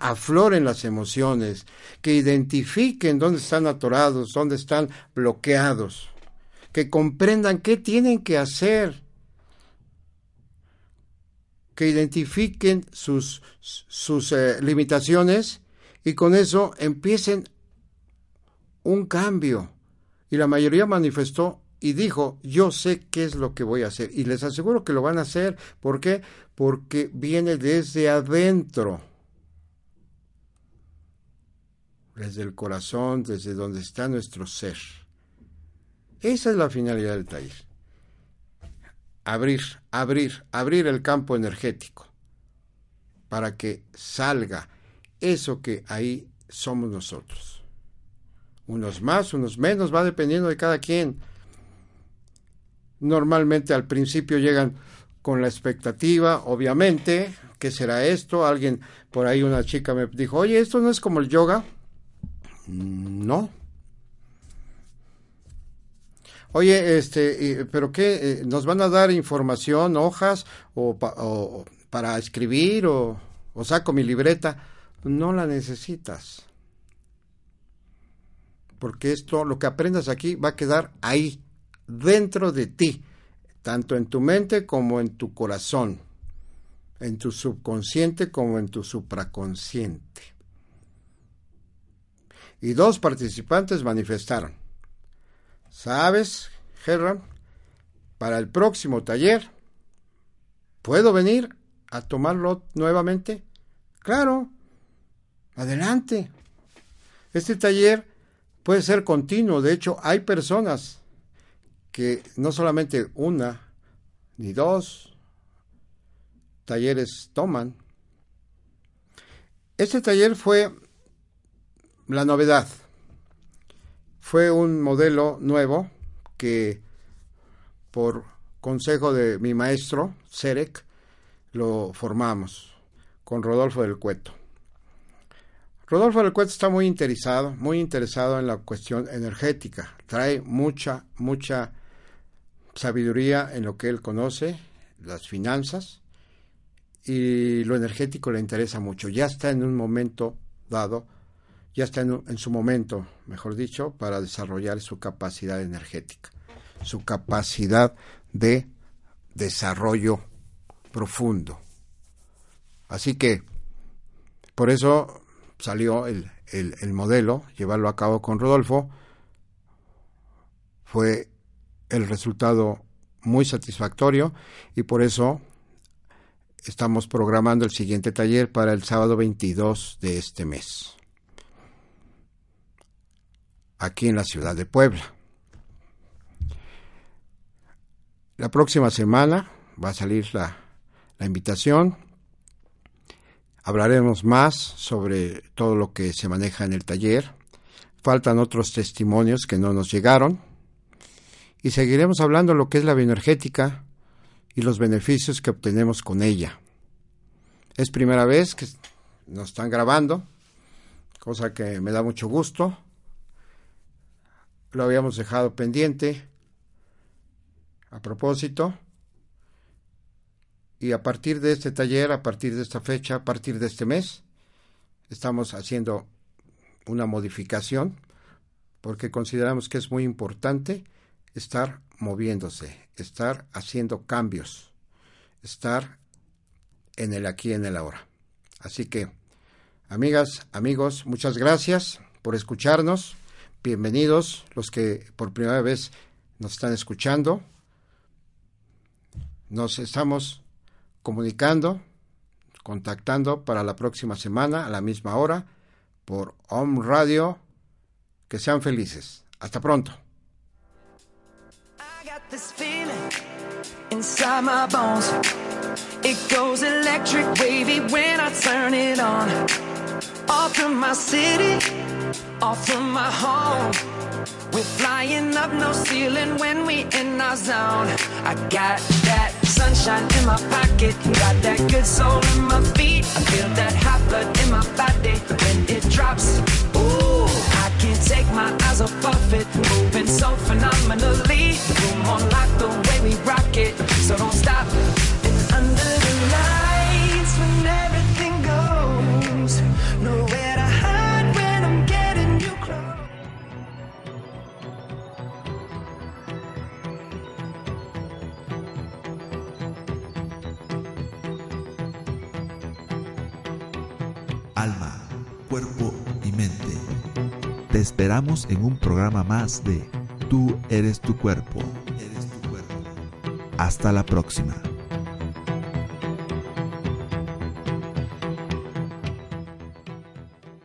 afloren las emociones, que identifiquen dónde están atorados, dónde están bloqueados, que comprendan qué tienen que hacer que identifiquen sus, sus eh, limitaciones y con eso empiecen un cambio. Y la mayoría manifestó y dijo, yo sé qué es lo que voy a hacer. Y les aseguro que lo van a hacer. ¿Por qué? Porque viene desde adentro. Desde el corazón, desde donde está nuestro ser. Esa es la finalidad del taller abrir, abrir, abrir el campo energético para que salga eso que ahí somos nosotros. Unos más, unos menos, va dependiendo de cada quien. Normalmente al principio llegan con la expectativa, obviamente, ¿qué será esto? Alguien, por ahí una chica me dijo, oye, ¿esto no es como el yoga? Mm, no. Oye, este, ¿pero qué? Eh, ¿Nos van a dar información, hojas, o, para escribir, o, o saco mi libreta? No la necesitas. Porque esto, lo que aprendas aquí, va a quedar ahí, dentro de ti, tanto en tu mente como en tu corazón, en tu subconsciente como en tu supraconsciente. Y dos participantes manifestaron. ¿Sabes, Gerran? Para el próximo taller, ¿puedo venir a tomarlo nuevamente? Claro, adelante. Este taller puede ser continuo. De hecho, hay personas que no solamente una ni dos talleres toman. Este taller fue la novedad fue un modelo nuevo que por consejo de mi maestro, Serek, lo formamos con Rodolfo del Cueto. Rodolfo del Cueto está muy interesado, muy interesado en la cuestión energética. Trae mucha, mucha sabiduría en lo que él conoce, las finanzas, y lo energético le interesa mucho. Ya está en un momento dado ya está en, su momento, mejor dicho, para desarrollar su capacidad energética, su capacidad de desarrollo profundo. Así que, por eso salió el, el, modelo, llevarlo a cabo con Rodolfo, fue el resultado muy satisfactorio y por eso estamos programando el siguiente taller para el sábado 22 de este mes aquí en la ciudad de Puebla. La próxima semana va a salir la, invitación. Hablaremos más sobre todo lo que se maneja en el taller. Faltan otros testimonios que no nos llegaron. Y seguiremos hablando de lo que es la bioenergética y los beneficios que obtenemos con ella. Es primera vez que nos están grabando, cosa que me da mucho gusto lo habíamos dejado pendiente a propósito. Y a partir de este taller, a partir de esta fecha, a partir de este mes, estamos haciendo una modificación porque consideramos que es muy importante estar moviéndose, estar haciendo cambios, estar en el aquí, en el ahora. Así que, amigas, amigos, muchas gracias por escucharnos. Bienvenidos los que por primera vez nos están escuchando. Nos estamos comunicando, contactando para la próxima semana a la misma hora por Home Radio. Que sean felices. Hasta pronto. off from my home. We're flying up no ceiling when we in our zone. I got that sunshine in my pocket, got that good soul in my feet. I feel that hot blood in my body when it drops. Ooh, I can't take my eyes off of it, moving so phenomenally. Room on lock the way we rock it, so don't stop. esperamos en un programa más de Tú eres tu cuerpo. Hasta la próxima.